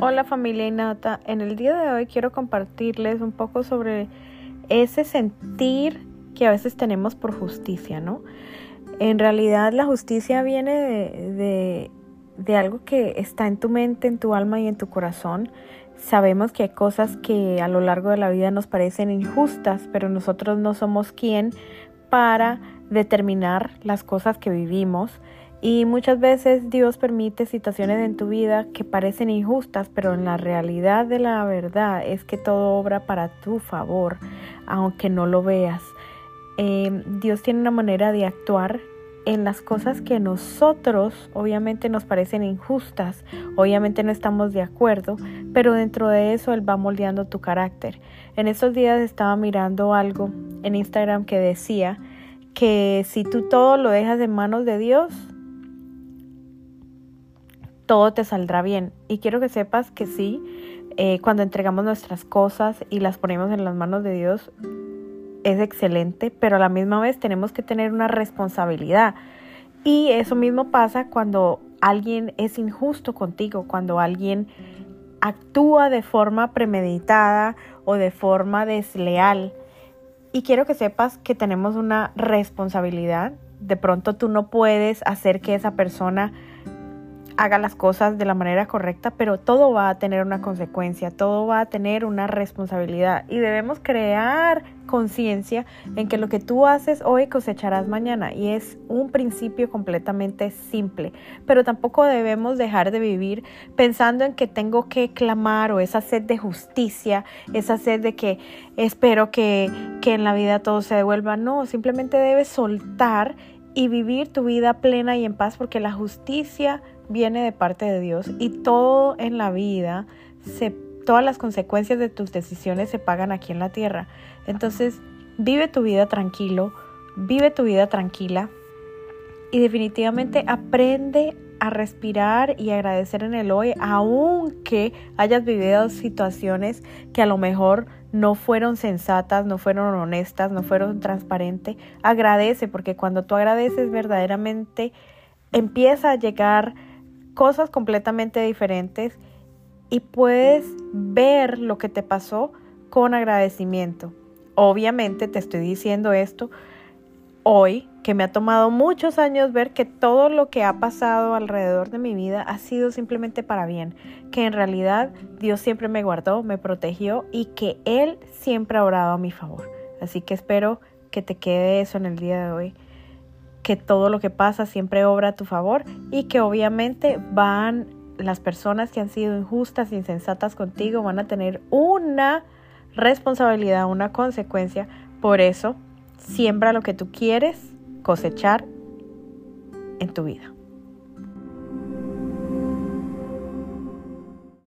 Hola familia Inata, en el día de hoy quiero compartirles un poco sobre ese sentir que a veces tenemos por justicia, ¿no? En realidad la justicia viene de, de, algo que está en tu mente, en tu alma y en tu corazón. Sabemos que hay cosas que a lo largo de la vida nos parecen injustas, pero nosotros no somos quien para determinar las cosas que vivimos. Y muchas veces Dios permite situaciones en tu vida que parecen injustas, pero en la realidad de la verdad es que todo obra para tu favor, aunque no lo veas. Em, Dios tiene una manera de actuar en las cosas que nosotros obviamente nos parecen injustas, obviamente no estamos de acuerdo, pero dentro de eso Él va moldeando tu carácter. En estos días estaba mirando algo en Instagram que decía que si tú todo lo dejas en manos de Dios, todo te saldrá bien. Y quiero que sepas que sí, eh, cuando entregamos nuestras cosas y las ponemos en las manos de Dios, es excelente, pero a la misma vez tenemos que tener una responsabilidad. Y eso mismo pasa cuando alguien es injusto contigo, cuando alguien actúa de forma premeditada o de forma desleal. Y quiero que sepas que tenemos una responsabilidad. De pronto tú no puedes hacer que esa persona haga las cosas de la manera correcta, pero todo va a tener una consecuencia, todo va a tener una responsabilidad. Y debemos crear conciencia en que lo que tú haces hoy cosecharás mañana y es un principio completamente simple, pero tampoco debemos dejar de vivir pensando en que tengo que clamar o esa sed de justicia, esa sed de que espero que, que en la vida todo se devuelva, no, simplemente debes soltar y vivir tu vida plena y en paz porque la justicia viene de parte de Dios y todo en la vida, se, todas las consecuencias de tus decisiones se pagan aquí en la tierra. Entonces, vive tu vida tranquilo, vive tu vida tranquila y definitivamente aprende a respirar y agradecer en el hoy, aunque hayas vivido situaciones que a lo mejor no fueron sensatas, no fueron honestas, no fueron transparentes. Agradece, porque cuando tú agradeces verdaderamente empieza a llegar cosas completamente diferentes y puedes ver lo que te pasó con agradecimiento. Obviamente te estoy diciendo esto hoy, que me ha tomado muchos años ver que todo lo que ha pasado alrededor de mi vida ha sido simplemente para bien, que en realidad Dios siempre me guardó, me protegió y que Él siempre ha orado a mi favor. Así que espero que te quede eso en el día de hoy que todo lo que pasa siempre obra a tu favor y que obviamente van las personas que han sido injustas, insensatas contigo, van a tener una responsabilidad, una consecuencia. Por eso, siembra lo que tú quieres cosechar en tu vida.